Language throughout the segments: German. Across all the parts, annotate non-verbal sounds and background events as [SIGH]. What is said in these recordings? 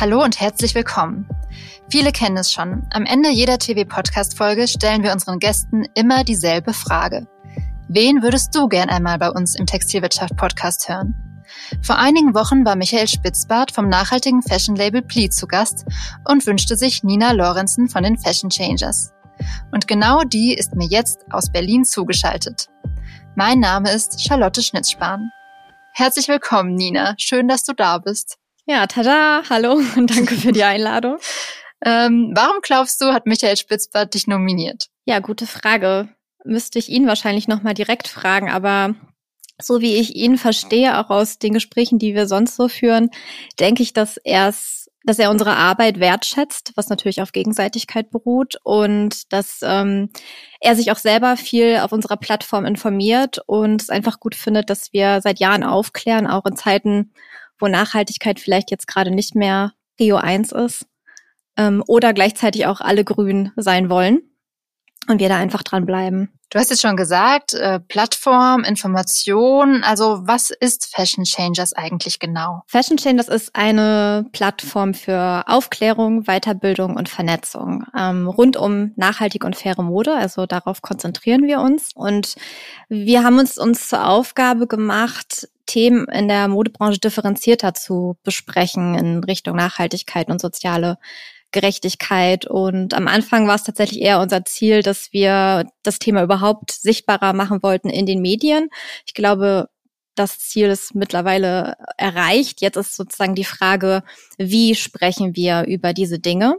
Hallo und herzlich willkommen. Viele kennen es schon. Am Ende jeder TV-Podcast-Folge stellen wir unseren Gästen immer dieselbe Frage. Wen würdest du gern einmal bei uns im Textilwirtschaft-Podcast hören? Vor einigen Wochen war Michael Spitzbart vom nachhaltigen Fashion-Label Pli zu Gast und wünschte sich Nina Lorenzen von den Fashion Changers. Und genau die ist mir jetzt aus Berlin zugeschaltet. Mein Name ist Charlotte Schnitzspahn. Herzlich willkommen, Nina. Schön, dass du da bist. Ja, tada, hallo [LAUGHS] und danke für die Einladung. ähm, warum glaubst du, hat Michael Spitzbart dich nominiert? Ja, gute Frage. Müsste ich ihn wahrscheinlich nochmal direkt fragen, aber so wie ich ihn verstehe, auch aus den Gesprächen, die wir sonst so führen, denke ich, dass er dass er unsere Arbeit wertschätzt, was natürlich auf Gegenseitigkeit beruht und dass ähm, er sich auch selber viel auf unserer Plattform informiert und es einfach gut findet, dass wir seit Jahren aufklären, auch in Zeiten, wo Nachhaltigkeit vielleicht jetzt gerade nicht mehr Rio 1 ist ähm, oder gleichzeitig auch alle grün sein wollen und wir da einfach dran bleiben. Du hast jetzt schon gesagt, äh, Plattform, Information. Also was ist Fashion Changers eigentlich genau? Fashion Changers ist eine Plattform für Aufklärung, Weiterbildung und Vernetzung ähm, rund um nachhaltige und faire Mode. Also darauf konzentrieren wir uns. Und wir haben uns uns zur Aufgabe gemacht, Themen in der Modebranche differenzierter zu besprechen in Richtung Nachhaltigkeit und soziale Gerechtigkeit. Und am Anfang war es tatsächlich eher unser Ziel, dass wir das Thema überhaupt sichtbarer machen wollten in den Medien. Ich glaube, das Ziel ist mittlerweile erreicht. Jetzt ist sozusagen die Frage, wie sprechen wir über diese Dinge?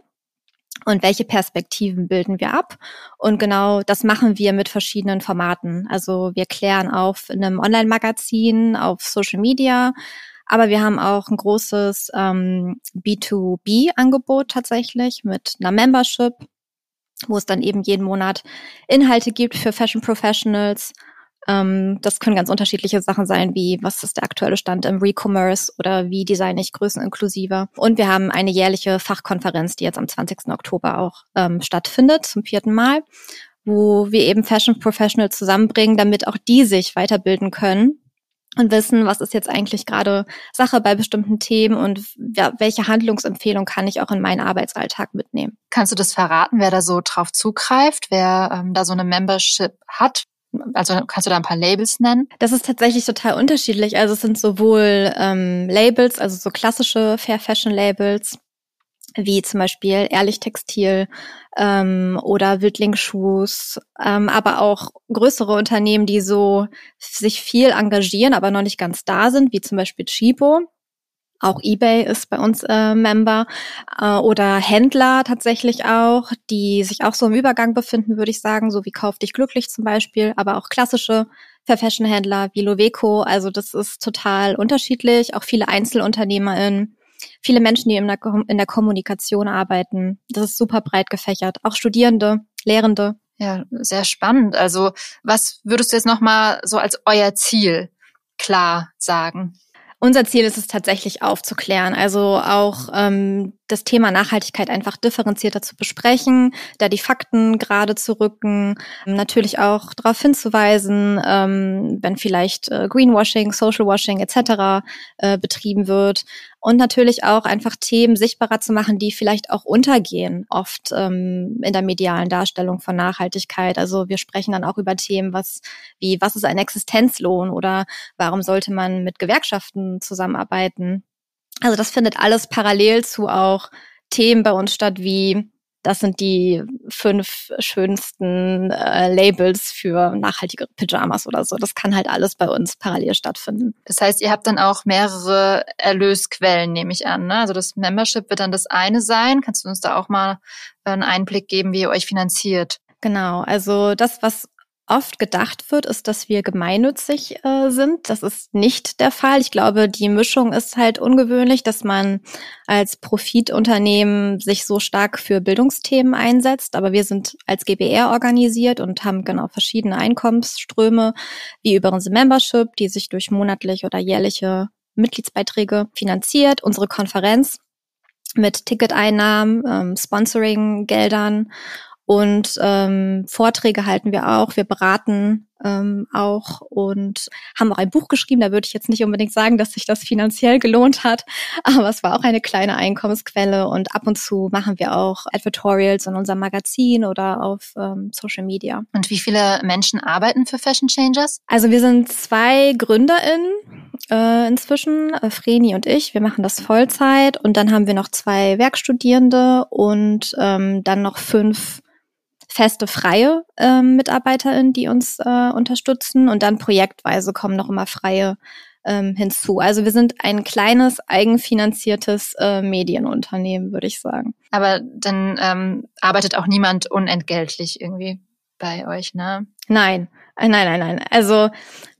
Und welche Perspektiven bilden wir ab. Und genau das machen wir mit verschiedenen Formaten. Also wir klären auf in einem Online-Magazin, auf Social Media, aber wir haben auch ein großes ähm, B2B-Angebot tatsächlich mit einer Membership, wo es dann eben jeden Monat Inhalte gibt für Fashion Professionals. Ähm, das können ganz unterschiedliche Sachen sein, wie was ist der aktuelle Stand im Recommerce oder wie designe ich größeninklusiver. Und wir haben eine jährliche Fachkonferenz, die jetzt am 20. Oktober auch ähm, stattfindet, zum vierten Mal, wo wir eben Fashion Professionals zusammenbringen, damit auch die sich weiterbilden können und wissen, was ist jetzt eigentlich gerade Sache bei bestimmten Themen und welche Handlungsempfehlung kann ich auch in meinen Arbeitsalltag mitnehmen. Kannst du das verraten, wer da so drauf zugreift, wer ähm, da so eine Membership hat? Also kannst du da ein paar Labels nennen? Das ist tatsächlich total unterschiedlich. Also es sind sowohl ähm, Labels, also so klassische Fair Fashion Labels, wie zum Beispiel Ehrlich Textil ähm, oder Wildlingsschuhs, ähm, aber auch größere Unternehmen, die so sich viel engagieren, aber noch nicht ganz da sind, wie zum Beispiel Chibo. Auch eBay ist bei uns äh, Member äh, oder Händler tatsächlich auch, die sich auch so im Übergang befinden, würde ich sagen, so wie Kauf dich glücklich zum Beispiel, aber auch klassische Fashion Händler wie Loveco. Also das ist total unterschiedlich. Auch viele EinzelunternehmerInnen viele Menschen, die in der, in der Kommunikation arbeiten. Das ist super breit gefächert. Auch Studierende, Lehrende. Ja, sehr spannend. Also was würdest du jetzt nochmal so als euer Ziel klar sagen? Unser Ziel ist es tatsächlich aufzuklären, also auch ähm, das Thema Nachhaltigkeit einfach differenzierter zu besprechen, da die Fakten gerade zu rücken, natürlich auch darauf hinzuweisen, ähm, wenn vielleicht äh, Greenwashing, Socialwashing etc. Äh, betrieben wird und natürlich auch einfach Themen sichtbarer zu machen, die vielleicht auch untergehen, oft ähm, in der medialen Darstellung von Nachhaltigkeit. Also wir sprechen dann auch über Themen, was wie was ist ein Existenzlohn oder warum sollte man mit Gewerkschaften zusammenarbeiten. Also das findet alles parallel zu auch Themen bei uns statt wie das sind die fünf schönsten äh, Labels für nachhaltige Pyjamas oder so. Das kann halt alles bei uns parallel stattfinden. Das heißt, ihr habt dann auch mehrere Erlösquellen, nehme ich an. Ne? Also das Membership wird dann das eine sein. Kannst du uns da auch mal einen Einblick geben, wie ihr euch finanziert? Genau, also das, was oft gedacht wird, ist, dass wir gemeinnützig äh, sind. Das ist nicht der Fall. Ich glaube, die Mischung ist halt ungewöhnlich, dass man als Profitunternehmen sich so stark für Bildungsthemen einsetzt. Aber wir sind als GBR organisiert und haben genau verschiedene Einkommensströme, wie über unsere Membership, die sich durch monatlich oder jährliche Mitgliedsbeiträge finanziert, unsere Konferenz mit Ticketeinnahmen, ähm, Sponsoring-Geldern Und ähm, Vorträge halten wir auch, wir beraten ähm, auch und haben auch ein Buch geschrieben. Da würde ich jetzt nicht unbedingt sagen, dass sich das finanziell gelohnt hat, [LAUGHS] aber es war auch eine kleine Einkommensquelle und ab und zu machen wir auch Advertorials in unserem Magazin oder auf ähm, Social Media. Und wie viele Menschen arbeiten für Fashion Changers? Also wir sind zwei GründerInnen äh, inzwischen, äh, Vreni und ich. Wir machen das Vollzeit und dann haben wir noch zwei Werkstudierende und ähm, dann noch fünf feste freie äh, MitarbeiterInnen, die uns äh, unterstützen und dann projektweise kommen noch immer freie ähm, hinzu. Also wir sind ein kleines, eigenfinanziertes äh, Medienunternehmen, würde ich sagen. Aber dann ähm, arbeitet auch niemand unentgeltlich irgendwie bei euch, ne? Nein, äh, nein, nein, nein. Also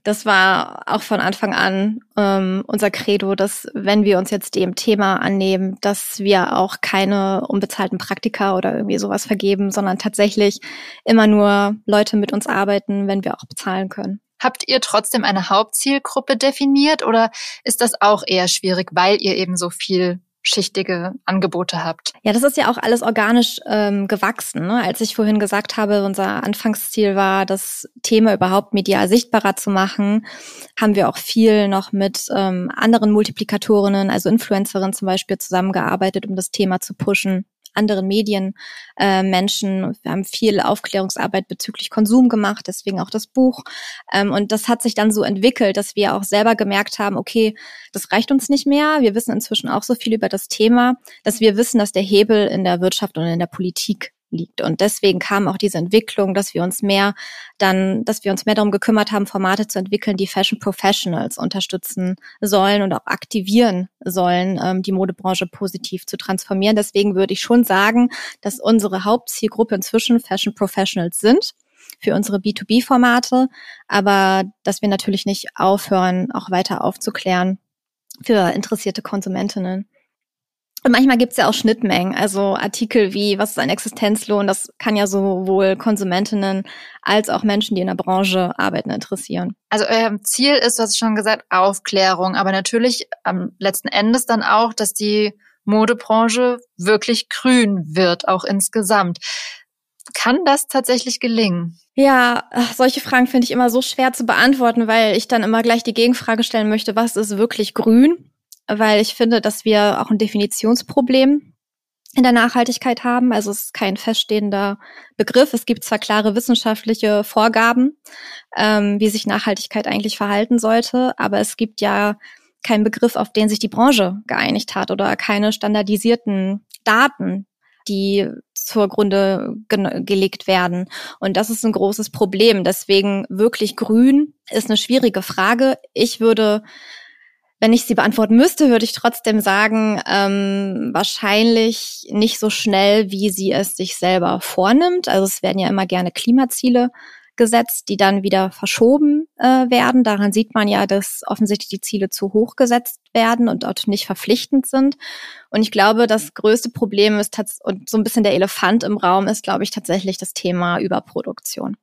das war auch von Anfang an ähm, unser Credo, dass wenn wir uns jetzt dem Thema annehmen, dass wir auch keine unbezahlten Praktika oder irgendwie sowas vergeben, sondern tatsächlich immer nur Leute mit uns arbeiten, wenn wir auch bezahlen können. Habt ihr trotzdem eine Hauptzielgruppe definiert oder ist das auch eher schwierig, weil ihr eben so viel schichtige Angebote habt. Ja, das ist ja auch alles organisch ähm, gewachsen. Ne? Als ich vorhin gesagt habe, unser Anfangsziel war, das Thema überhaupt medial sichtbarer zu machen, haben wir auch viel noch mit ähm, anderen Multiplikatorinnen, also Influencerinnen zum Beispiel, zusammengearbeitet, um das Thema zu pushen anderen Medien äh, Menschen. Wir haben viel Aufklärungsarbeit bezüglich Konsum gemacht, deswegen auch das Buch. Ähm, und das hat sich dann so entwickelt, dass wir auch selber gemerkt haben, okay, das reicht uns nicht mehr. Wir wissen inzwischen auch so viel über das Thema, dass wir wissen, dass der Hebel in der Wirtschaft und in der Politik liegt. Und deswegen kam auch diese Entwicklung, dass wir uns mehr dann, dass wir uns mehr darum gekümmert haben, Formate zu entwickeln, die Fashion Professionals unterstützen sollen und auch aktivieren sollen, ähm, die Modebranche positiv zu transformieren. Deswegen würde ich schon sagen, dass unsere Hauptzielgruppe inzwischen Fashion Professionals sind für unsere B2B-Formate, aber dass wir natürlich nicht aufhören, auch weiter aufzuklären für interessierte Konsumentinnen. Und manchmal gibt's ja auch Schnittmengen, also Artikel wie, was ist ein Existenzlohn, das kann ja sowohl Konsumentinnen als auch Menschen, die in der Branche arbeiten, interessieren. Also euer Ziel ist, du hast schon gesagt, Aufklärung, aber natürlich am letzten Endes dann auch, dass die Modebranche wirklich grün wird, auch insgesamt. Kann das tatsächlich gelingen? Ja, solche Fragen finde ich immer so schwer zu beantworten, weil ich dann immer gleich die Gegenfrage stellen möchte, was ist wirklich grün? Weil ich finde, dass wir auch ein Definitionsproblem in der Nachhaltigkeit haben. Also es ist kein feststehender Begriff. Es gibt zwar klare wissenschaftliche Vorgaben, ähm, wie sich Nachhaltigkeit eigentlich verhalten sollte, aber es gibt ja keinen Begriff, auf den sich die Branche geeinigt hat oder keine standardisierten Daten, die zur Grunde ge gelegt werden. Und das ist ein großes Problem. Deswegen wirklich grün ist eine schwierige Frage. Ich würde wenn ich sie beantworten müsste, würde ich trotzdem sagen, ähm, wahrscheinlich nicht so schnell, wie sie es sich selber vornimmt. Also es werden ja immer gerne Klimaziele gesetzt, die dann wieder verschoben äh, werden. Daran sieht man ja, dass offensichtlich die Ziele zu hoch gesetzt werden und dort nicht verpflichtend sind. Und ich glaube, das größte Problem ist und so ein bisschen der Elefant im Raum ist, glaube ich, tatsächlich das Thema Überproduktion.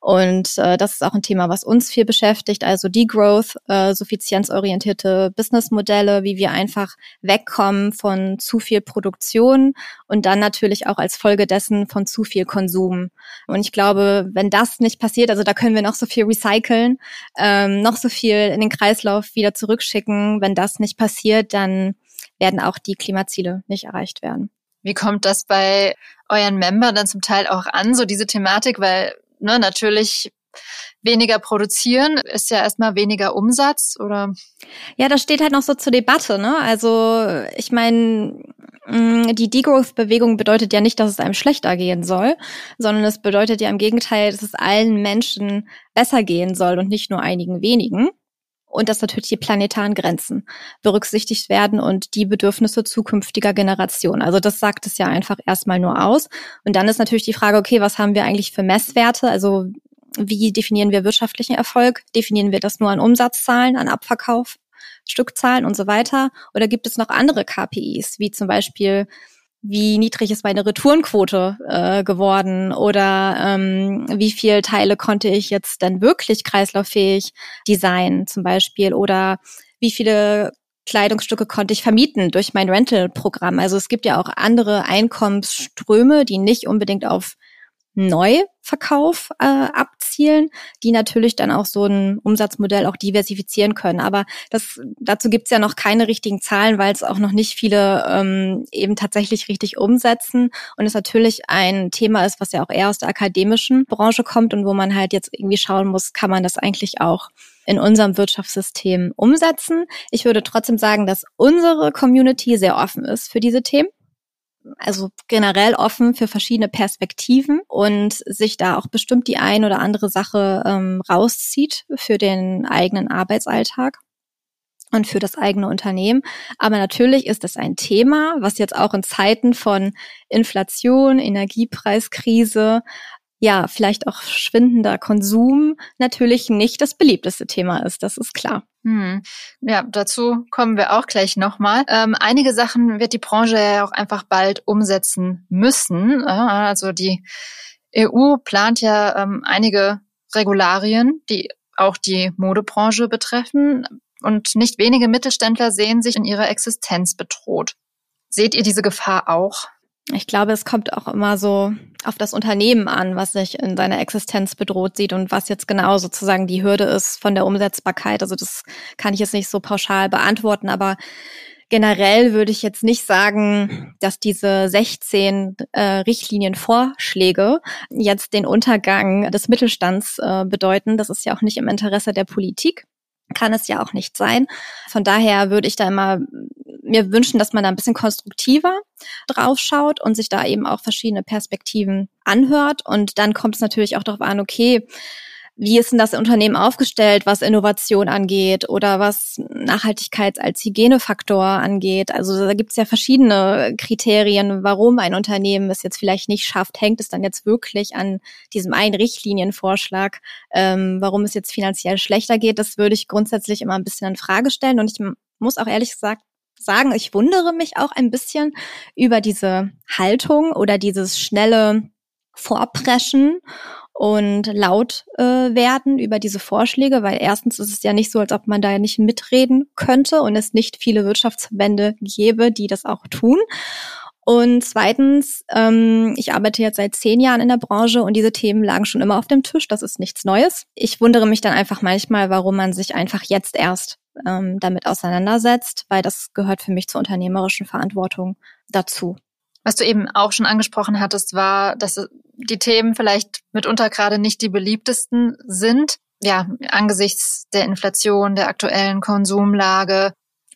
Und äh, das ist auch ein Thema, was uns viel beschäftigt, also Degrowth, äh, suffizienzorientierte Businessmodelle, wie wir einfach wegkommen von zu viel Produktion und dann natürlich auch als Folge dessen von zu viel Konsum. Und ich glaube, wenn das nicht passiert, also da können wir noch so viel recyceln, ähm, noch so viel in den Kreislauf wieder zurückschicken. Wenn das nicht passiert, dann werden auch die Klimaziele nicht erreicht werden. Wie kommt das bei euren Membern dann zum Teil auch an, so diese Thematik? Weil ne, natürlich weniger produzieren ist ja erstmal weniger Umsatz oder? Ja, das steht halt noch so zur Debatte, ne? Also ich meine, mm, die Degrowth-Bewegung bedeutet ja nicht, dass es einem schlechter gehen soll, sondern es bedeutet ja im Gegenteil, dass es allen Menschen besser gehen soll und nicht nur einigen wenigen und dass natürlich die planetaren Grenzen berücksichtigt werden und die Bedürfnisse zukünftiger Generationen. Also das sagt es ja einfach erstmal nur aus. Und dann ist natürlich die Frage, okay, was haben wir eigentlich für Messwerte? Also wie definieren wir wirtschaftlichen Erfolg? Definieren wir das nur an Umsatzzahlen, an Abverkauf, Stückzahlen und so weiter? Oder gibt es noch andere KPIs, wie zum Beispiel wie niedrig ist meine Retourenquote äh, geworden oder ähm, wie viel Teile konnte ich jetzt denn wirklich kreislauffähig designen zum Beispiel oder wie viele Kleidungsstücke konnte ich vermieten durch mein Rental-Programm. Also es gibt ja auch andere Einkommensströme, die nicht unbedingt auf Neuverkauf äh, abzielen, die natürlich dann auch so ein Umsatzmodell auch diversifizieren können. Aber das, dazu gibt's ja noch keine richtigen Zahlen, weil es auch noch nicht viele ähm, eben tatsächlich richtig umsetzen und es natürlich ein Thema ist, was ja auch eher aus der akademischen Branche kommt und wo man halt jetzt irgendwie schauen muss, kann man das eigentlich auch in unserem Wirtschaftssystem umsetzen. Ich würde trotzdem sagen, dass unsere Community sehr offen ist für diese Themen also generell offen für verschiedene Perspektiven und sich da auch bestimmt die ein oder andere Sache ähm, rauszieht für den eigenen Arbeitsalltag und für das eigene Unternehmen. Aber natürlich ist das ein Thema, was jetzt auch in Zeiten von Inflation, Energiepreiskrise, ja, vielleicht auch schwindender Konsum natürlich nicht das beliebteste Thema ist. Das ist klar. Hm. Ja, dazu kommen wir auch gleich nochmal. Ähm, einige Sachen wird die Branche ja auch einfach bald umsetzen müssen. Also die EU plant ja ähm, einige Regularien, die auch die Modebranche betreffen. Und nicht wenige Mittelständler sehen sich in ihrer Existenz bedroht. Seht ihr diese Gefahr auch? Ich glaube, es kommt auch immer so auf das Unternehmen an, was sich in seiner Existenz bedroht sieht und was jetzt genau sozusagen die Hürde ist von der Umsetzbarkeit. Also das kann ich jetzt nicht so pauschal beantworten, aber generell würde ich jetzt nicht sagen, dass diese 16 äh, Richtlinienvorschläge jetzt den Untergang des Mittelstands äh, bedeuten. Das ist ja auch nicht im Interesse der Politik kann es ja auch nicht sein. Von daher würde ich da immer mir wünschen, dass man da ein bisschen konstruktiver draufschaut und sich da eben auch verschiedene Perspektiven anhört. Und dann kommt es natürlich auch darauf an, okay, wie ist denn das Unternehmen aufgestellt, was Innovation angeht oder was Nachhaltigkeit als Hygienefaktor angeht? Also da gibt es ja verschiedene Kriterien, warum ein Unternehmen es jetzt vielleicht nicht schafft. Hängt es dann jetzt wirklich an diesem einen Richtlinienvorschlag, ähm, warum es jetzt finanziell schlechter geht? Das würde ich grundsätzlich immer ein bisschen in Frage stellen. Und ich muss auch ehrlich gesagt sagen, ich wundere mich auch ein bisschen über diese Haltung oder dieses schnelle Vorpreschen und laut äh, werden über diese Vorschläge, weil erstens ist es ja nicht so, als ob man da nicht mitreden könnte und es nicht viele Wirtschaftsverbände gäbe, die das auch tun. Und zweitens, ähm, ich arbeite jetzt seit zehn Jahren in der Branche und diese Themen lagen schon immer auf dem Tisch. Das ist nichts Neues. Ich wundere mich dann einfach manchmal, warum man sich einfach jetzt erst ähm, damit auseinandersetzt, weil das gehört für mich zur unternehmerischen Verantwortung dazu. Was du eben auch schon angesprochen hattest, war, dass die Themen vielleicht mitunter gerade nicht die beliebtesten sind. Ja, angesichts der Inflation, der aktuellen Konsumlage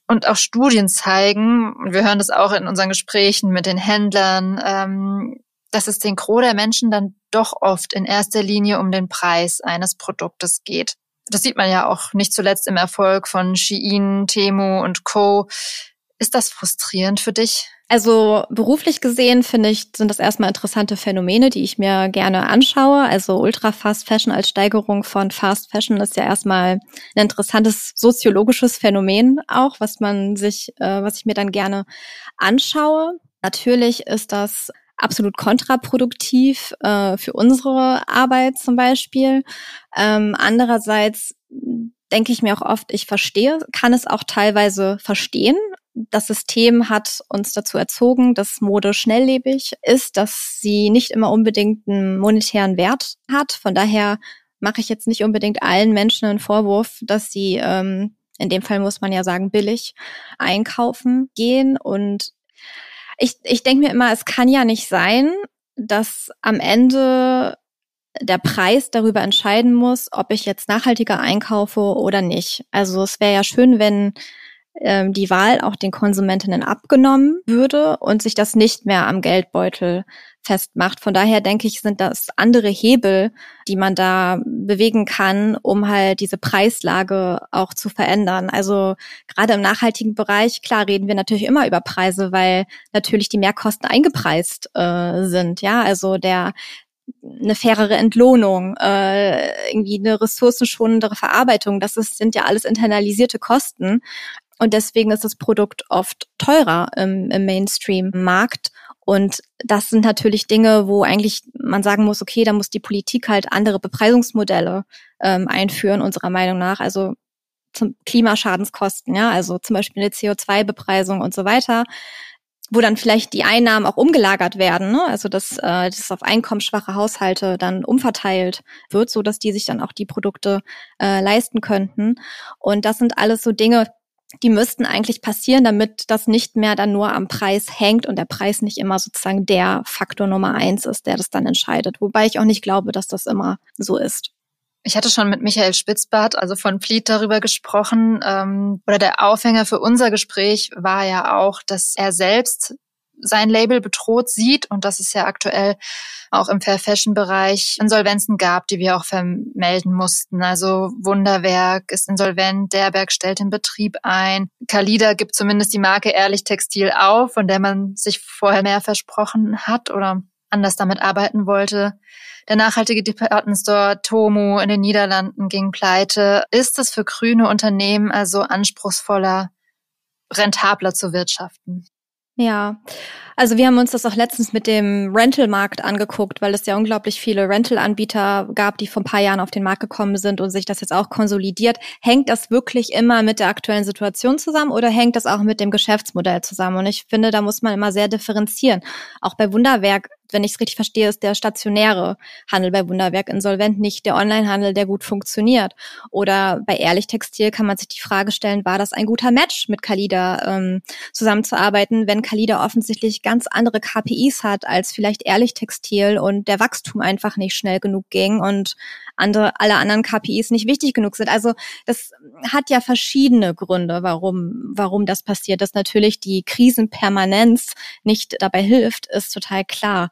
und auch Studien zeigen, und wir hören das auch in unseren Gesprächen mit den Händlern, ähm, dass es den Gros der Menschen dann doch oft in erster Linie um den Preis eines Produktes geht. Das sieht man ja auch nicht zuletzt im Erfolg von Shein, Temu und Co. Ist das frustrierend für dich? Also beruflich gesehen finde ich, sind das erstmal interessante Phänomene, die ich mir gerne anschaue. Also Ultra Fast Fashion als Steigerung von Fast Fashion ist ja erstmal ein interessantes soziologisches Phänomen auch, was man sich, äh, was ich mir dann gerne anschaue. Natürlich ist das absolut kontraproduktiv äh, für unsere Arbeit zum Beispiel. Ähm, andererseits denke ich mir auch oft, ich verstehe, kann es auch teilweise verstehen, das System hat uns dazu erzogen, dass Mode schnelllebig ist, dass sie nicht immer unbedingt einen monetären Wert hat. Von daher mache ich jetzt nicht unbedingt allen Menschen einen Vorwurf, dass sie, ähm, in dem Fall muss man ja sagen, billig einkaufen gehen. Und ich, ich denke mir immer, es kann ja nicht sein, dass am Ende der Preis darüber entscheiden muss, ob ich jetzt nachhaltiger einkaufe oder nicht. Also es wäre ja schön, wenn ähm, die Wahl auch den Konsumentinnen abgenommen würde und sich das nicht mehr am Geldbeutel festmacht. Von daher denke ich, sind das andere Hebel, die man da bewegen kann, um halt diese Preislage auch zu verändern. Also gerade im nachhaltigen Bereich, klar reden wir natürlich immer über Preise, weil natürlich die Mehrkosten eingepreist äh, sind. Ja, also der eine fairere Entlohnung, äh, irgendwie eine ressourcenschonendere Verarbeitung. Das ist, sind ja alles internalisierte Kosten. Und deswegen ist das Produkt oft teurer im, im Mainstream-Markt. Und das sind natürlich Dinge, wo eigentlich man sagen muss, okay, da muss die Politik halt andere Bepreisungsmodelle ähm, einführen, unserer Meinung nach. Also zum Klimaschadenskosten, ja, also zum Beispiel eine CO2-Bepreisung und so weiter. wo dann vielleicht die Einnahmen auch umgelagert werden, ne? also dass äh, das auf einkommensschwache Haushalte dann umverteilt wird, so dass die sich dann auch die Produkte äh, leisten könnten. Und das sind alles so Dinge, die müssten eigentlich passieren, damit das nicht mehr dann nur am Preis hängt und der Preis nicht immer sozusagen der Faktor Nummer eins ist, der das dann entscheidet. Wobei ich auch nicht glaube, dass das immer so ist. Ich hatte schon mit Michael Spitzbart, also von Fleet, darüber gesprochen. Ähm, oder der Aufhänger für unser Gespräch war ja auch, dass er selbst sein Label bedroht sieht und dass es ja aktuell auch im Fair Fashion Bereich Insolvenzen gab, die wir auch vermelden mussten. Also Wunderwerk ist insolvent, Derberg stellt den Betrieb ein. Kalida gibt zumindest die Marke Ehrlich Textil auf, von der man sich vorher mehr versprochen hat oder anders damit arbeiten wollte. Der nachhaltige Department Store Tomu in den Niederlanden ging pleite. Ist es für grüne Unternehmen also anspruchsvoller, rentabler zu wirtschaften? Ja, also wir haben uns das auch letztens mit dem Rental-Markt angeguckt, weil es ja unglaublich viele Rental-Anbieter gab, die vor ein paar Jahren auf den Markt gekommen sind und sich das jetzt auch konsolidiert. Hängt das wirklich immer mit der aktuellen Situation zusammen oder hängt das auch mit dem Geschäftsmodell zusammen? Und ich finde, da muss man immer sehr differenzieren. Auch bei Wunderwerk wenn ich es richtig verstehe, ist der stationäre Handel bei Wunderwerk insolvent, nicht der Onlinehandel, der gut funktioniert. Oder bei Ehrlich Textil kann man sich die Frage stellen, war das ein guter Match mit Kalida ähm, zusammenzuarbeiten, wenn Kalida offensichtlich ganz andere KPIs hat als vielleicht Ehrlich Textil und der Wachstum einfach nicht schnell genug ging und andere, alle anderen KPIs nicht wichtig genug sind. Also das hat ja verschiedene Gründe, warum, warum das passiert. Dass natürlich die Krisenpermanenz nicht dabei hilft, ist total klar.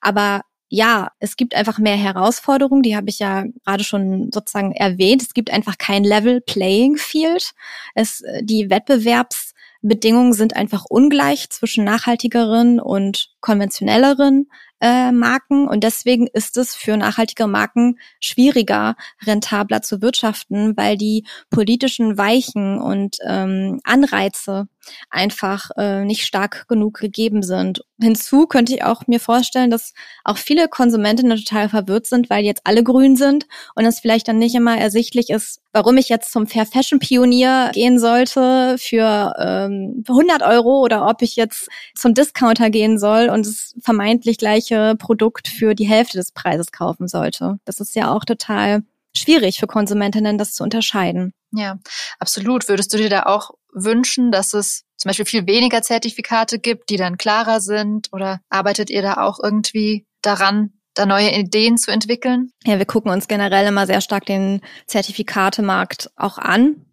Aber ja, es gibt einfach mehr Herausforderungen, die habe ich ja gerade schon sozusagen erwähnt. Es gibt einfach kein Level Playing Field. Es, die Wettbewerbsbedingungen sind einfach ungleich zwischen nachhaltigeren und konventionelleren äh, Marken und deswegen ist es für nachhaltige Marken schwieriger, rentabler zu wirtschaften, weil die politischen Weichen und ähm, Anreize einfach äh, nicht stark genug gegeben sind. Hinzu könnte ich auch mir vorstellen, dass auch viele Konsumentinnen total verwirrt sind, weil jetzt alle grün sind und es vielleicht dann nicht immer ersichtlich ist, warum ich jetzt zum Fair Fashion Pionier gehen sollte für ähm, 100 Euro oder ob ich jetzt zum Discounter gehen soll und das vermeintlich gleiche Produkt für die Hälfte des Preises kaufen sollte. Das ist ja auch total schwierig für Konsumentinnen, das zu unterscheiden. Ja, absolut. Würdest du dir da auch wünschen, dass es zum Beispiel viel weniger Zertifikate gibt, die dann klarer sind? Oder arbeitet ihr da auch irgendwie daran, da neue Ideen zu entwickeln? Ja, wir gucken uns generell immer sehr stark den Zertifikatemarkt auch an.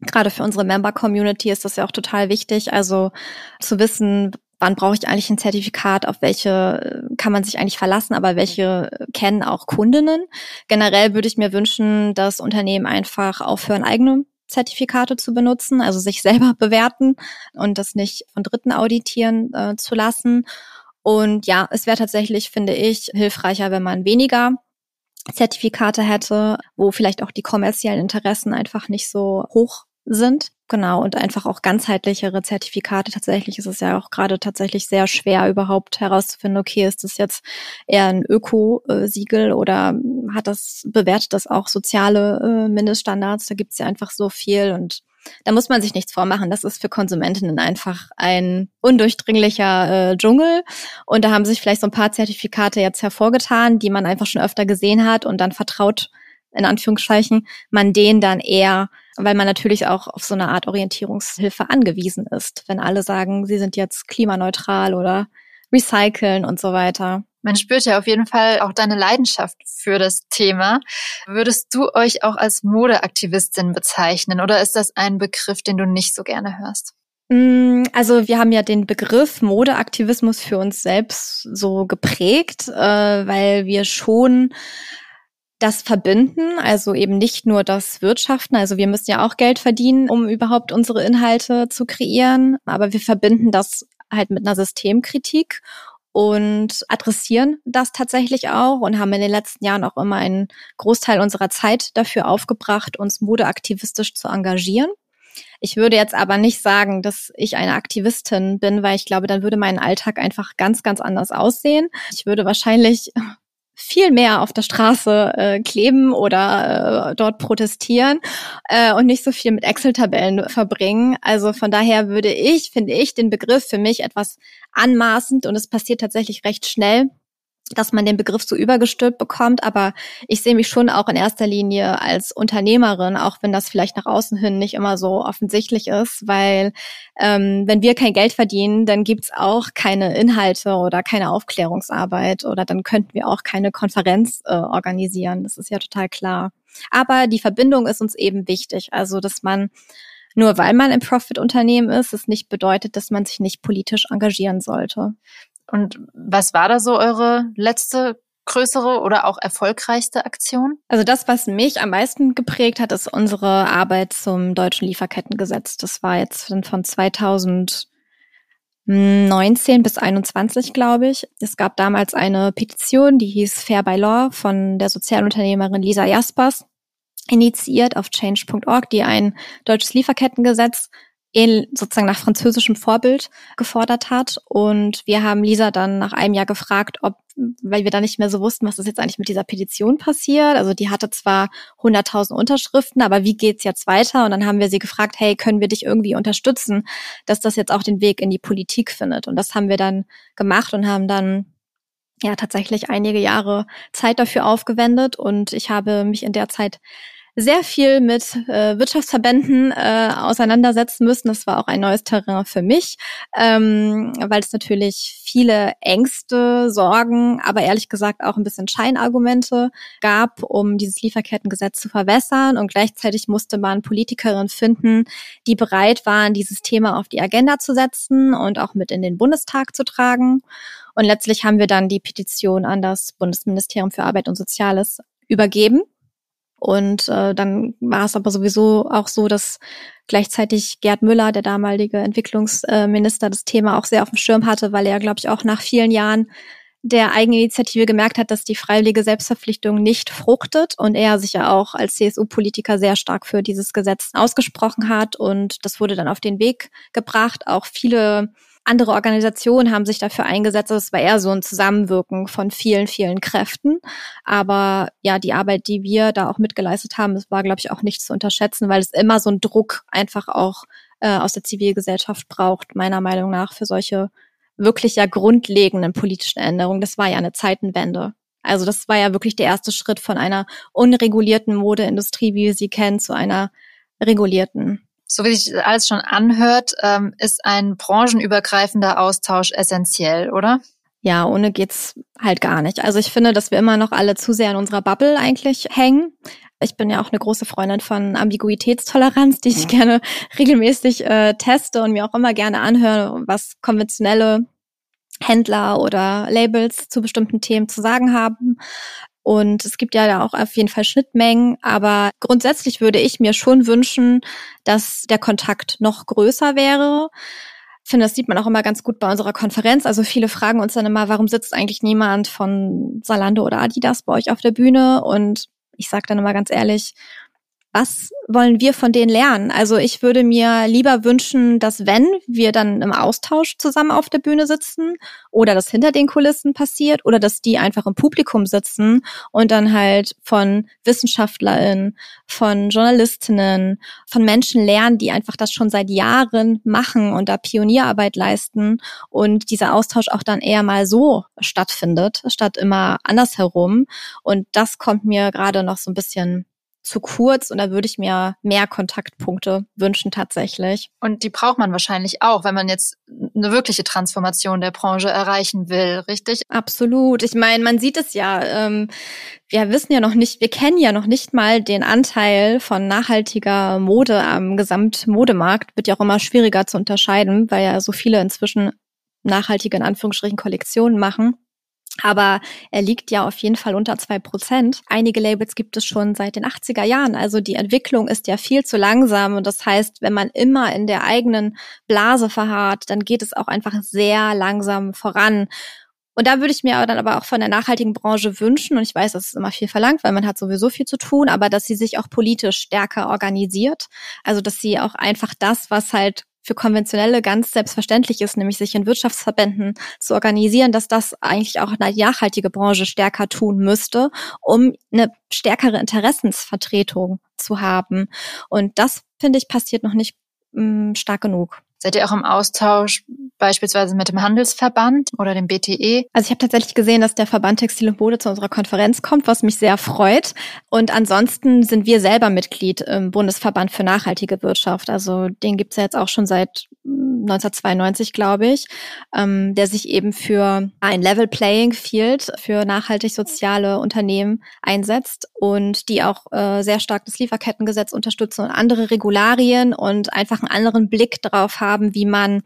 Gerade für unsere Member-Community ist das ja auch total wichtig, also zu wissen, wann brauche ich eigentlich ein Zertifikat, auf welche kann man sich eigentlich verlassen, aber welche kennen auch Kundinnen. Generell würde ich mir wünschen, dass Unternehmen einfach aufhören, eigene Zertifikate zu benutzen, also sich selber [LAUGHS] bewerten und das nicht von Dritten auditieren äh, zu lassen. Und ja, es wäre tatsächlich, finde ich, hilfreicher, wenn man weniger Zertifikate hätte, wo vielleicht auch die kommerziellen Interessen einfach nicht so hoch sind. Genau, und einfach auch ganzheitlichere Zertifikate. Tatsächlich ist es ja auch gerade tatsächlich sehr schwer, überhaupt herauszufinden, okay, ist das jetzt eher ein Öko-Siegel oder hat das, bewertet das auch soziale äh, Mindeststandards? Da gibt's ja einfach so viel und da muss man sich nichts vormachen. Das ist für Konsumentinnen einfach ein undurchdringlicher äh, Dschungel. Und da haben sich vielleicht so ein paar Zertifikate jetzt hervorgetan, die man einfach schon öfter gesehen hat und dann vertraut in Anführungszeichen, man den dann eher, weil man natürlich auch auf so eine Art Orientierungshilfe angewiesen ist, wenn alle sagen, sie sind jetzt klimaneutral oder recyceln und so weiter. Man spürt ja auf jeden Fall auch deine Leidenschaft für das Thema. Würdest du euch auch als Modeaktivistin bezeichnen oder ist das ein Begriff, den du nicht so gerne hörst? Mm, also wir haben ja den Begriff Modeaktivismus für uns selbst so geprägt, äh, weil wir schon das verbinden, also eben nicht nur das Wirtschaften, also wir müssen ja auch Geld verdienen, um überhaupt unsere Inhalte zu kreieren, aber wir verbinden das halt mit einer Systemkritik und adressieren das tatsächlich auch und haben in den letzten Jahren auch immer einen Großteil unserer Zeit dafür aufgebracht, uns modeaktivistisch zu engagieren. Ich würde jetzt aber nicht sagen, dass ich eine Aktivistin bin, weil ich glaube, dann würde mein Alltag einfach ganz, ganz anders aussehen. Ich würde wahrscheinlich viel mehr auf der Straße äh, kleben oder äh, dort protestieren äh, und nicht so viel mit Excel-Tabellen verbringen. Also von daher würde ich, finde ich, den Begriff für mich etwas anmaßend und es passiert tatsächlich recht schnell, dass man den Begriff so übergestülpt bekommt, aber ich sehe mich schon auch in erster Linie als Unternehmerin, auch wenn das vielleicht nach außen hin nicht immer so offensichtlich ist, weil ähm, wenn wir kein Geld verdienen, dann gibt's auch keine Inhalte oder keine Aufklärungsarbeit oder dann könnten wir auch keine Konferenz äh, organisieren. Das ist ja total klar. Aber die Verbindung ist uns eben wichtig, also dass man nur weil man ein Profit-Unternehmen ist, es nicht bedeutet, dass man sich nicht politisch engagieren sollte. Und was war da so eure letzte größere oder auch erfolgreichste Aktion? Also das, was mich am meisten geprägt hat, ist unsere Arbeit zum deutschen Lieferkettengesetz. Das war jetzt von 2019 bis 21, glaube ich. Es gab damals eine Petition, die hieß Fair by Law von der Sozialunternehmerin Lisa Jaspers initiiert auf change.org, die ein deutsches Lieferkettengesetz sozusagen nach französischem Vorbild gefordert hat. Und wir haben Lisa dann nach einem Jahr gefragt, ob, weil wir da nicht mehr so wussten, was ist jetzt eigentlich mit dieser Petition passiert. Also die hatte zwar 100.000 Unterschriften, aber wie geht's jetzt weiter? Und dann haben wir sie gefragt, hey, können wir dich irgendwie unterstützen, dass das jetzt auch den Weg in die Politik findet? Und das haben wir dann gemacht und haben dann ja tatsächlich einige Jahre Zeit dafür aufgewendet und ich habe mich in der Zeit sehr viel mit äh, Wirtschaftsverbänden äh, auseinandersetzen müssen. Das war auch ein neues Terrain für mich, ähm, weil es natürlich viele Ängste, Sorgen, aber ehrlich gesagt auch ein bisschen Scheinargumente gab, um dieses Lieferkettengesetz zu verwässern. Und gleichzeitig musste man Politikerinnen finden, die bereit waren, dieses Thema auf die Agenda zu setzen und auch mit in den Bundestag zu tragen. Und letztlich haben wir dann die Petition an das Bundesministerium für Arbeit und Soziales übergeben und äh, dann war es aber sowieso auch so, dass gleichzeitig Gerd Müller, der damalige Entwicklungsminister, das Thema auch sehr auf dem Schirm hatte, weil er, glaube ich, auch nach vielen Jahren der Eigeninitiative gemerkt hat, dass die freiwillige Selbstverpflichtung nicht fruchtet und er sich ja auch als CSU-Politiker sehr stark für dieses Gesetz ausgesprochen hat und das wurde dann auf den Weg gebracht. Auch viele andere Organisationen haben sich dafür eingesetzt. Also es war eher so ein Zusammenwirken von vielen, vielen Kräften. Aber ja, die Arbeit, die wir da auch mitgeleistet haben, das war, glaube ich, auch nicht zu unterschätzen, weil es immer so einen Druck einfach auch äh, aus der Zivilgesellschaft braucht, meiner Meinung nach, für solche wirklich ja grundlegenden politischen Änderungen. Das war ja eine Zeitenwende. Also das war ja wirklich der erste Schritt von einer unregulierten Modeindustrie, wie wir sie kennen, zu einer regulierten so wie sich alles schon anhört, ähm, ist ein branchenübergreifender Austausch essentiell, oder? Ja, ohne geht's halt gar nicht. Also ich finde, dass wir immer noch alle zu sehr in unserer Bubble eigentlich hängen. Ich bin ja auch eine große Freundin von Ambiguitätstoleranz, die ich gerne [LAUGHS] regelmäßig äh, teste und mir auch immer gerne anhöre, was konventionelle Händler oder Labels zu bestimmten Themen zu sagen haben. Und es gibt ja da auch auf jeden Fall Schnittmengen, aber grundsätzlich würde ich mir schon wünschen, dass der Kontakt noch größer wäre. Ich finde, das sieht man auch immer ganz gut bei unserer Konferenz. Also viele fragen uns dann immer, warum sitzt eigentlich niemand von Salando oder Adidas bei euch auf der Bühne? Und ich sage dann immer ganz ehrlich, was wollen wir von denen lernen? Also ich würde mir lieber wünschen, dass wenn wir dann im Austausch zusammen auf der Bühne sitzen oder das hinter den Kulissen passiert oder dass die einfach im Publikum sitzen und dann halt von WissenschaftlerInnen, von JournalistInnen, von Menschen lernen, die einfach das schon seit Jahren machen und da Pionierarbeit leisten und dieser Austausch auch dann eher mal so stattfindet, statt immer andersherum. Und das kommt mir gerade noch so ein bisschen zu kurz und da würde ich mir mehr Kontaktpunkte wünschen tatsächlich. Und die braucht man wahrscheinlich auch, wenn man jetzt eine wirkliche Transformation der Branche erreichen will, richtig? Absolut. Ich meine, man sieht es ja. Ähm, wir wissen ja noch nicht, wir kennen ja noch nicht mal den Anteil von nachhaltiger Mode am Gesamtmodemarkt. Wird ja auch immer schwieriger zu unterscheiden, weil ja so viele inzwischen nachhaltige in Anführungsstrichen Kollektionen machen. Aber er liegt ja auf jeden Fall unter zwei Prozent. Einige Labels gibt es schon seit den 80er Jahren. Also die Entwicklung ist ja viel zu langsam. Und das heißt, wenn man immer in der eigenen Blase verharrt, dann geht es auch einfach sehr langsam voran. Und da würde ich mir dann aber auch von der nachhaltigen Branche wünschen, und ich weiß, das ist immer viel verlangt, weil man hat sowieso viel zu tun, aber dass sie sich auch politisch stärker organisiert. Also dass sie auch einfach das, was halt für konventionelle ganz selbstverständlich ist, nämlich sich in Wirtschaftsverbänden zu organisieren, dass das eigentlich auch eine nachhaltige Branche stärker tun müsste, um eine stärkere Interessensvertretung zu haben. Und das, finde ich, passiert noch nicht mh, mm, stark genug. Seid ihr auch im Austausch beispielsweise mit dem Handelsverband oder dem BTE? Also ich habe tatsächlich gesehen, dass der Verband Textil und Mode zu unserer Konferenz kommt, was mich sehr freut. Und ansonsten sind wir selber Mitglied im Bundesverband für nachhaltige Wirtschaft. Also den gibt's ja jetzt auch schon seit 1992, glaube ich, ähm, der sich eben für ein Level Playing Field für nachhaltig soziale Unternehmen einsetzt und die auch äh, sehr stark das Lieferkettengesetz unterstützen und andere Regularien und einfach einen anderen Blick darauf haben, wie man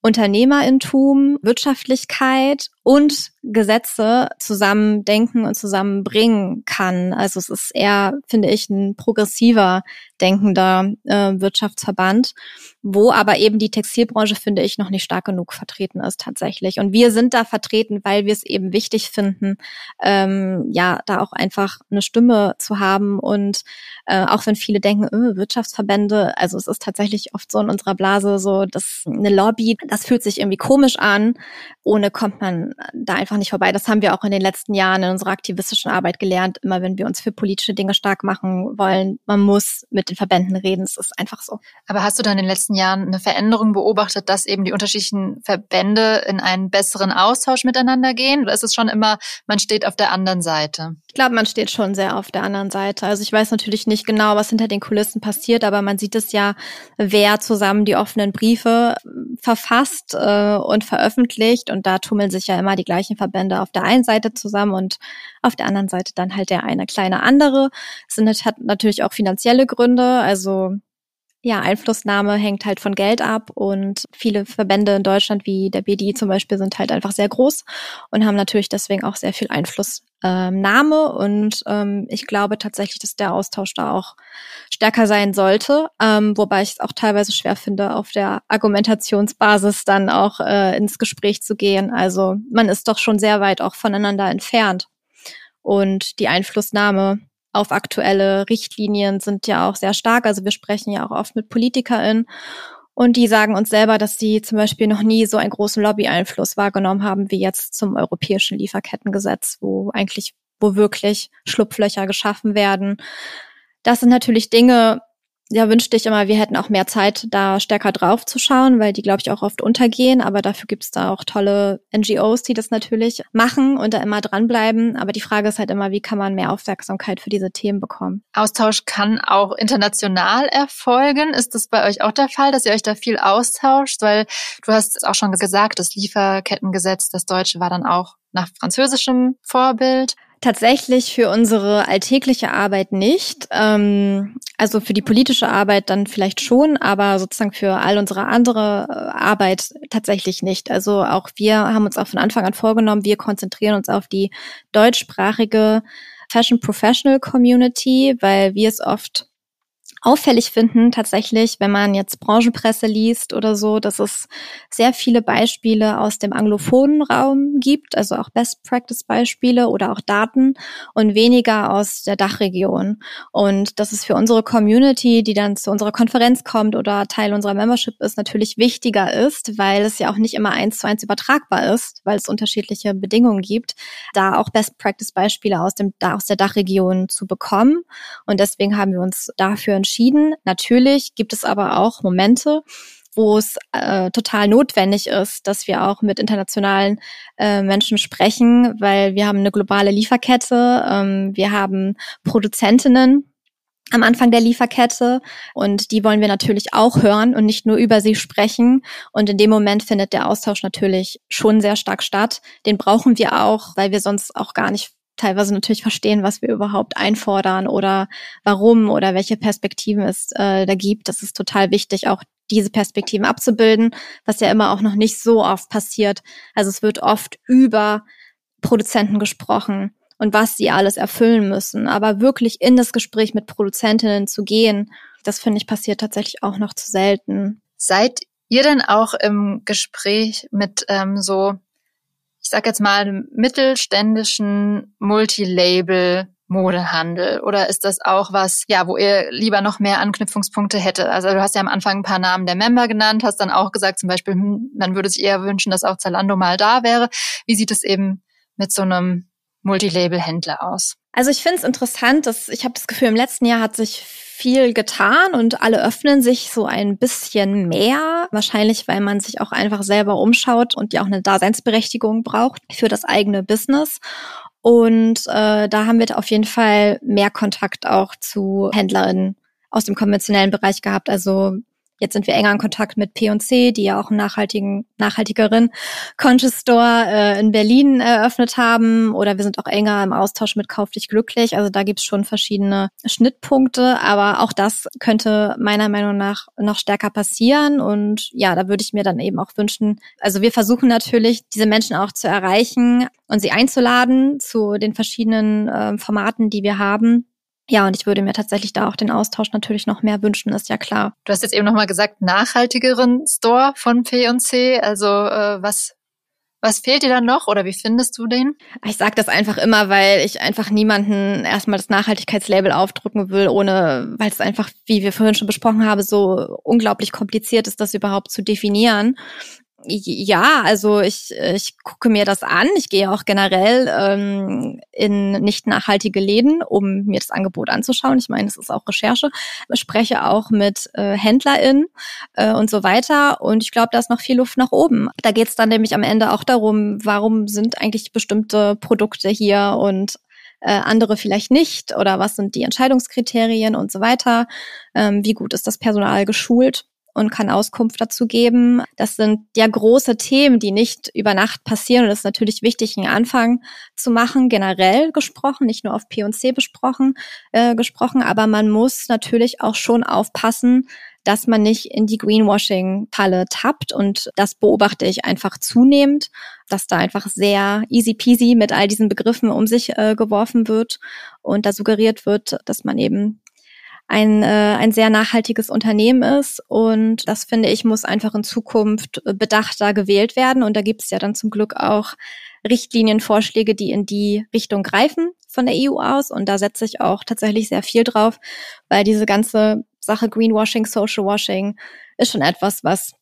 Unternehmerintum, Wirtschaftlichkeit und Gesetze zusammen denken und zusammenbringen kann. Also es ist eher, finde ich, ein progressiver denkender äh, Wirtschaftsverband, wo aber eben die Textilbranche, finde ich, noch nicht stark genug vertreten ist tatsächlich. Und wir sind da vertreten, weil wir es eben wichtig finden, ähm, ja, da auch einfach eine Stimme zu haben. Und äh, auch wenn viele denken, öh, Wirtschaftsverbände, also es ist tatsächlich oft so in unserer Blase so, dass eine Lobby, das fühlt sich irgendwie komisch an. Ohne kommt man da einfach nicht vorbei. Das haben wir auch in den letzten Jahren in unserer aktivistischen Arbeit gelernt. Immer wenn wir uns für politische Dinge stark machen wollen, man muss mit den Verbänden reden. Es ist einfach so. Aber hast du da in den letzten Jahren eine Veränderung beobachtet, dass eben die unterschiedlichen Verbände in einen besseren Austausch miteinander gehen? Oder ist es schon immer, man steht auf der anderen Seite? Ich glaube, man steht schon sehr auf der anderen Seite. Also ich weiß natürlich nicht genau, was hinter den Kulissen passiert, aber man sieht es ja, wer zusammen die offenen Briefe verfasst äh, und veröffentlicht. Und da tummeln sich ja immer die gleichen Verbände auf der einen Seite zusammen und auf der anderen Seite dann halt der eine kleine andere. Es sind, hat natürlich auch finanzielle Gründe. Also ja, Einflussnahme hängt halt von Geld ab und viele Verbände in Deutschland wie der BDI zum Beispiel sind halt einfach sehr groß und haben natürlich deswegen auch sehr viel Einflussnahme und ähm, ich glaube tatsächlich, dass der Austausch da auch stärker sein sollte, ähm, wobei ich es auch teilweise schwer finde, auf der Argumentationsbasis dann auch äh, ins Gespräch zu gehen. Also man ist doch schon sehr weit auch voneinander entfernt und die Einflussnahme auf aktuelle Richtlinien sind ja auch sehr stark. Also wir sprechen ja auch oft mit PolitikerInnen und die sagen uns selber, dass sie zum Beispiel noch nie so einen großen Lobby-Einfluss wahrgenommen haben wie jetzt zum europäischen Lieferkettengesetz, wo eigentlich, wo wirklich Schlupflöcher geschaffen werden. Das sind natürlich Dinge, ja, wünschte ich immer, wir hätten auch mehr Zeit, da stärker drauf zu schauen, weil die, glaube ich, auch oft untergehen. Aber dafür gibt's da auch tolle NGOs, die das natürlich machen und da immer dranbleiben. Aber die Frage ist halt immer, wie kann man mehr Aufmerksamkeit für diese Themen bekommen? Austausch kann auch international erfolgen. Ist das bei euch auch der Fall, dass ihr euch da viel austauscht? Weil du hast auch schon gesagt, das Lieferkettengesetz, das Deutsche war dann auch nach französischem Vorbild. Tatsächlich für unsere alltägliche Arbeit nicht. Ähm, also für die politische Arbeit dann vielleicht schon, aber sozusagen für all unsere andere äh, Arbeit tatsächlich nicht. Also auch wir haben uns auch von Anfang an vorgenommen, wir konzentrieren uns auf die deutschsprachige Fashion Professional Community, weil wir es oft auffällig finden, tatsächlich, wenn man jetzt Branchenpresse liest oder so, dass es sehr viele Beispiele aus dem anglophonen Raum gibt, also auch Best Practice Beispiele oder auch Daten und weniger aus der Dachregion. Und das ist für unsere Community, die dann zu unserer Konferenz kommt oder Teil unserer Membership ist, natürlich wichtiger ist, weil es ja auch nicht immer eins zu eins übertragbar ist, weil es unterschiedliche Bedingungen gibt, da auch Best Practice Beispiele aus dem, aus der Dachregion zu bekommen. Und deswegen haben wir uns dafür entschieden, entschieden. Natürlich gibt es aber auch Momente, wo es äh, total notwendig ist, dass wir auch mit internationalen äh, Menschen sprechen, weil wir haben eine globale Lieferkette, ähm, wir haben Produzentinnen am Anfang der Lieferkette und die wollen wir natürlich auch hören und nicht nur über sie sprechen. Und in dem Moment findet der Austausch natürlich schon sehr stark statt. Den brauchen wir auch, weil wir sonst auch gar nicht teilweise natürlich verstehen, was wir überhaupt einfordern oder warum oder welche Perspektiven es äh, da gibt. Das ist total wichtig, auch diese Perspektiven abzubilden, was ja immer auch noch nicht so oft passiert. Also es wird oft über Produzenten gesprochen und was sie alles erfüllen müssen. Aber wirklich in das Gespräch mit Produzentinnen zu gehen, das finde ich passiert tatsächlich auch noch zu selten. Seid ihr denn auch im Gespräch mit ähm, so ich sag jetzt mal, mittelständischen Multilabel Modehandel? Oder ist das auch was, ja, wo ihr lieber noch mehr Anknüpfungspunkte hätte? Also du hast ja am Anfang ein paar Namen der Member genannt, hast dann auch gesagt, zum Beispiel, hm, man würde sich eher wünschen, dass auch Zalando mal da wäre. Wie sieht es eben mit so einem Multilabel-Händler aus? Also ich finde es interessant, dass ich habe das Gefühl, im letzten Jahr hat sich viel getan und alle öffnen sich so ein bisschen mehr. Wahrscheinlich, weil man sich auch einfach selber umschaut und ja auch eine Daseinsberechtigung braucht für das eigene Business. Und äh, da haben wir auf jeden Fall mehr Kontakt auch zu Händlerinnen aus dem konventionellen Bereich gehabt. Also Jetzt sind wir enger in Kontakt mit P&C, die ja auch einen nachhaltigen, nachhaltigeren Conscious Store äh, in Berlin eröffnet haben. Oder wir sind auch enger im Austausch mit Kauf dich glücklich. Also da gibt's schon verschiedene Schnittpunkte. Aber auch das könnte meiner Meinung nach noch stärker passieren. Und ja, da würde ich mir dann eben auch wünschen, also wir versuchen natürlich, diese Menschen auch zu erreichen und sie einzuladen zu den verschiedenen äh, Formaten, die wir haben ja, und ich würde mir tatsächlich da auch den Austausch natürlich noch mehr wünschen, ist ja klar. Du hast jetzt eben nochmal gesagt, nachhaltigeren Store von P&C. Also äh, was, was fehlt dir dann noch oder wie findest du den? Ich sage das einfach immer, weil ich einfach niemanden erstmal das Nachhaltigkeitslabel aufdrücken will, ohne, weil es einfach, wie wir vorhin schon besprochen haben, so unglaublich kompliziert ist, das überhaupt zu definieren. Ja, also ich, ich gucke mir das an. Ich gehe auch generell ähm, in nicht nachhaltige Läden, um mir das Angebot anzuschauen. Ich meine, es ist auch Recherche. Ich spreche auch mit äh, HändlerInnen äh, und so weiter. Und ich glaube, da ist noch viel Luft nach oben. Da geht es dann nämlich am Ende auch darum, warum sind eigentlich bestimmte Produkte hier und äh, andere vielleicht nicht oder was sind die Entscheidungskriterien und so weiter. Ähm, wie gut ist das Personal geschult? Und kann Auskunft dazu geben. Das sind ja große Themen, die nicht über Nacht passieren. Und es ist natürlich wichtig, einen Anfang zu machen, generell gesprochen, nicht nur auf P&C besprochen, äh, gesprochen. Aber man muss natürlich auch schon aufpassen, dass man nicht in die Greenwashing-Falle tappt. Und das beobachte ich einfach zunehmend, dass da einfach sehr easy peasy mit all diesen Begriffen um sich äh, geworfen wird und da suggeriert wird, dass man eben ein, äh, ein sehr nachhaltiges Unternehmen ist. Und das finde ich, muss einfach in Zukunft bedachter gewählt werden. Und da gibt es ja dann zum Glück auch Richtlinienvorschläge, die in die Richtung greifen von der EU aus. Und da setze ich auch tatsächlich sehr viel drauf, weil diese ganze Sache Greenwashing, Social Washing ist schon etwas, was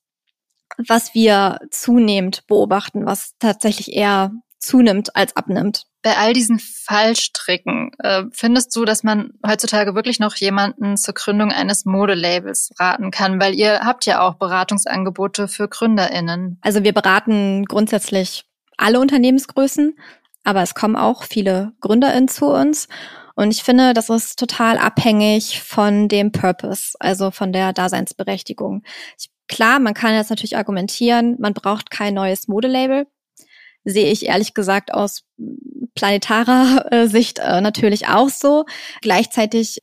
was wir zunehmend beobachten, was tatsächlich eher zunimmt als abnimmt. Bei all diesen Fallstricken, äh, findest du, dass man heutzutage wirklich noch jemanden zur Gründung eines Modelabels raten kann? Weil ihr habt ja auch Beratungsangebote für GründerInnen. Also wir beraten grundsätzlich alle Unternehmensgrößen, aber es kommen auch viele GründerInnen zu uns. Und ich finde, das ist total abhängig von dem Purpose, also von der Daseinsberechtigung. Ich, klar, man kann jetzt natürlich argumentieren, man braucht kein neues Modelabel sehe ich ehrlich gesagt aus planetarer äh, Sicht äh, natürlich auch so. Gleichzeitig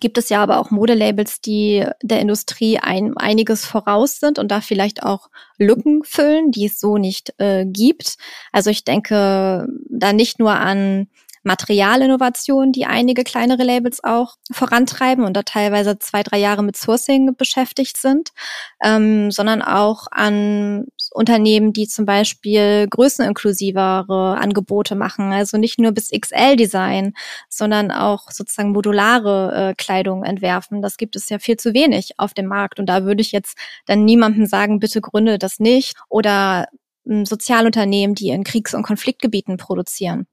gibt es ja aber auch Modelabels, die der Industrie ein, einiges voraus sind und da vielleicht auch Lücken füllen, die es so nicht äh, gibt. Also ich denke da nicht nur an Materialinnovationen, die einige kleinere Labels auch vorantreiben und da teilweise zwei, drei Jahre mit Sourcing beschäftigt sind, ähm, sondern auch an Unternehmen, die zum Beispiel größeninklusivere Angebote machen, also nicht nur bis XL-Design, sondern auch sozusagen modulare äh, Kleidung entwerfen. Das gibt es ja viel zu wenig auf dem Markt. Und da würde ich jetzt dann niemandem sagen, bitte gründe das nicht. Oder ähm, Sozialunternehmen, die in Kriegs- und Konfliktgebieten produzieren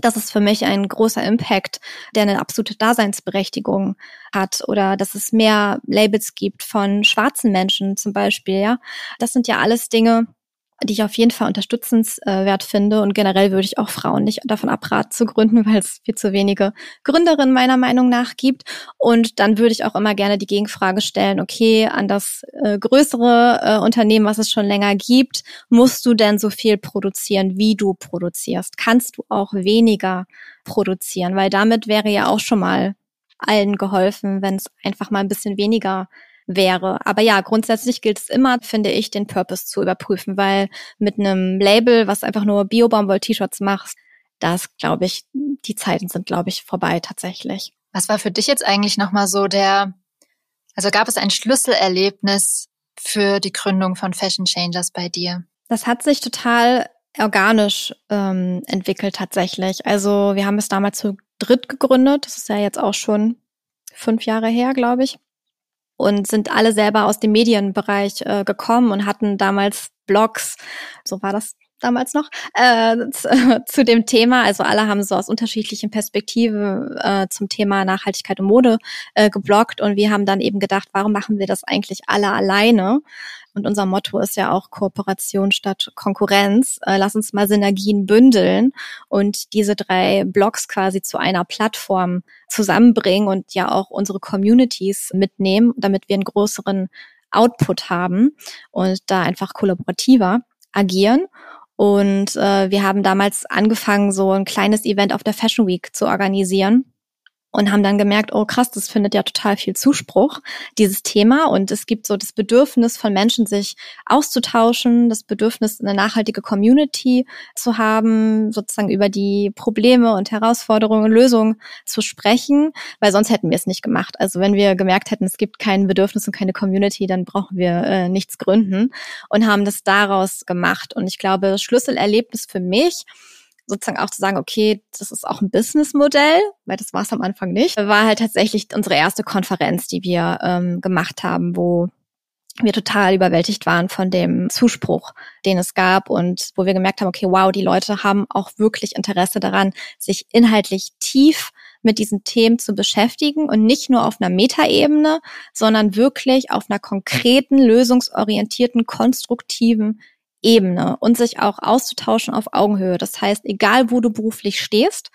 das ist für mich ein großer Impact, der eine absolute Daseinsberechtigung hat oder dass es mehr Labels gibt von schwarzen Menschen zum Beispiel, ja. Das sind ja alles Dinge, die ich auf jeden Fall unterstützenswert finde. Und generell würde ich auch Frauen nicht davon abraten zu gründen, weil es viel zu wenige Gründerinnen meiner Meinung nach gibt. Und dann würde ich auch immer gerne die Gegenfrage stellen, okay, an das äh, größere äh, Unternehmen, was es schon länger gibt, musst du denn so viel produzieren, wie du produzierst? Kannst du auch weniger produzieren? Weil damit wäre ja auch schon mal allen geholfen, wenn es einfach mal ein bisschen weniger wäre. Aber ja, grundsätzlich gilt es immer, finde ich, den Purpose zu überprüfen, weil mit einem Label, was einfach nur Bio-Baumwoll-T-Shirts macht, das glaube ich, die Zeiten sind, glaube ich, vorbei tatsächlich. Was war für dich jetzt eigentlich nochmal so der, also gab es ein Schlüsselerlebnis für die Gründung von Fashion Changers bei dir? Das hat sich total organisch ähm, entwickelt tatsächlich. Also wir haben es damals zu dritt gegründet. Das ist ja jetzt auch schon fünf Jahre her, glaube ich. Und sind alle selber aus dem Medienbereich äh, gekommen und hatten damals Blogs, so war das damals noch, äh, [LAUGHS] zu, dem Thema. Also alle haben so aus unterschiedlichen Perspektiven äh, zum Thema Nachhaltigkeit und Mode äh, geblockt und wir haben dann eben gedacht, warum machen wir das eigentlich alle alleine? Und unser Motto ist ja auch Kooperation statt Konkurrenz. Äh, lass uns mal Synergien bündeln und diese drei Blogs quasi zu einer Plattform zusammenbringen und ja auch unsere Communities mitnehmen, damit wir einen größeren Output haben und da einfach kollaborativer agieren. Und äh, wir haben damals angefangen, so ein kleines Event auf der Fashion Week zu organisieren und haben dann gemerkt, oh krass, das findet ja total viel Zuspruch, dieses Thema. Und es gibt so das Bedürfnis von Menschen, sich auszutauschen, das Bedürfnis, eine nachhaltige Community zu haben, sozusagen über die Probleme und Herausforderungen und Lösungen zu sprechen, weil sonst hätten wir es nicht gemacht. Also wenn wir gemerkt hätten, es gibt kein Bedürfnis und keine Community, dann brauchen wir äh, nichts gründen und haben das daraus gemacht. Und ich glaube, Schlüsselerlebnis für mich, sozusagen auch zu sagen, okay, das ist auch ein Businessmodell, weil das war es am Anfang nicht, war halt tatsächlich unsere erste Konferenz, die wir ähm, gemacht haben, wo wir total überwältigt waren von dem Zuspruch, den es gab und wo wir gemerkt haben, okay, wow, die Leute haben auch wirklich Interesse daran, sich inhaltlich tief mit diesen Themen zu beschäftigen und nicht nur auf einer Metaebene, sondern wirklich auf einer konkreten, lösungsorientierten, konstruktiven Ebene und sich auch auszutauschen auf Augenhöhe. Das heißt, egal wo du beruflich stehst,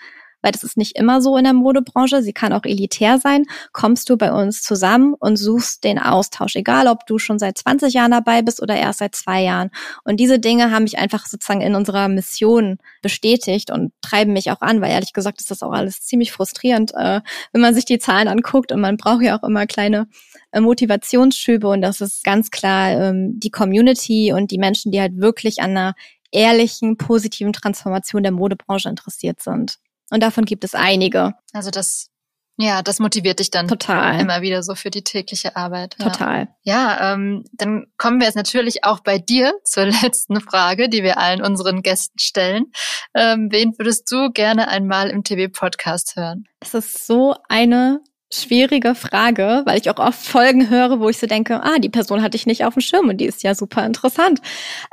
weil das ist nicht immer so in der Modebranche, sie kann auch elitär sein, kommst du bei uns zusammen und suchst den Austausch, egal ob du schon seit 20 Jahren dabei bist oder erst seit zwei Jahren. Und diese Dinge haben mich einfach sozusagen in unserer Mission bestätigt und treiben mich auch an, weil ehrlich gesagt ist das auch alles ziemlich frustrierend, äh, wenn man sich die Zahlen anguckt und man braucht ja auch immer kleine äh, Motivationsschübe und das ist ganz klar ähm, die Community und die Menschen, die halt wirklich an einer ehrlichen, positiven Transformation der Modebranche interessiert sind. Und davon gibt es einige. Also das, ja, das motiviert dich dann total immer wieder so für die tägliche Arbeit. Total. Ja, ähm, dann kommen wir jetzt natürlich auch bei dir [LAUGHS] zur letzten Frage, die wir allen unseren Gästen stellen. Ähm, wen würdest du gerne einmal im TV-Podcast hören? Das ist so eine schwierige Frage, weil ich auch oft Folgen höre, wo ich so denke, ah, die Person hatte ich nicht auf dem Schirm und die ist ja super interessant.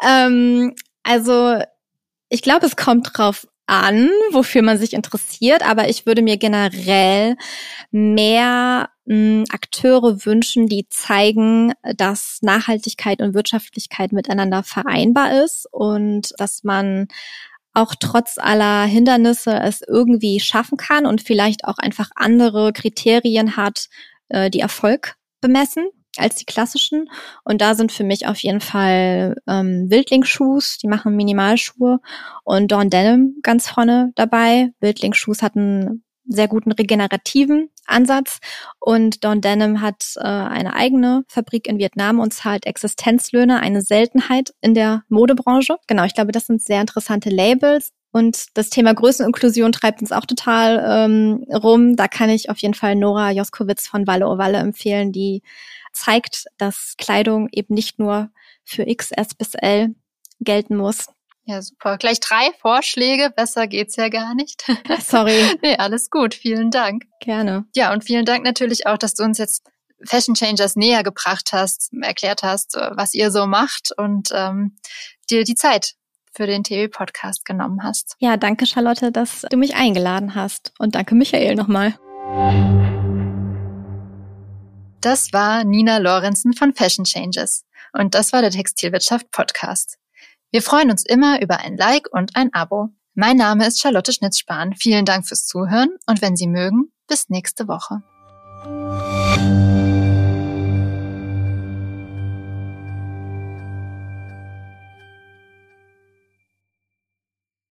Ähm, also ich glaube, es kommt drauf an, wofür man sich interessiert, aber ich würde mir generell mehr mh, hm, Akteure wünschen, die zeigen, dass Nachhaltigkeit und Wirtschaftlichkeit miteinander vereinbar ist und dass man auch trotz aller Hindernisse es irgendwie schaffen kann und vielleicht auch einfach andere Kriterien hat, äh, die Erfolg bemessen als die klassischen. Und da sind für mich auf jeden Fall ähm, Wildling-Shoes, die machen Minimalschuhe und Dawn Denim ganz vorne dabei. Wildling-Shoes hatten sehr guten regenerativen Ansatz und Dawn Denim hat äh, eine eigene Fabrik in Vietnam und zahlt Existenzlöhne, eine Seltenheit in der Modebranche. Genau, ich glaube, das sind sehr interessante Labels und das Thema Größeninklusion treibt uns auch total ähm, rum. Da kann ich auf jeden Fall Nora Joskowitz von Walle o Walle empfehlen, die zeigt, dass Kleidung eben nicht nur für XS bis L gelten muss. Ja, super. Gleich drei Vorschläge. Besser geht's ja gar nicht. [LAUGHS] [LAUGHS] Sorry. nee, alles gut. Vielen Dank. Gerne. Ja, und vielen Dank natürlich auch, dass du uns jetzt Fashion Changers näher gebracht hast, erklärt hast, was ihr so macht und ähm, dir die Zeit für den TV-Podcast genommen hast. Ja, danke Charlotte, dass du mich eingeladen hast. Und danke Michael nochmal. Das war Nina Lorenzen von Fashion Changes. Und das war der Textilwirtschaft Podcast. Wir freuen uns immer über ein Like und ein Abo. Mein Name ist Charlotte Schnitzspahn. Vielen Dank fürs Zuhören und wenn Sie mögen, bis nächste Woche.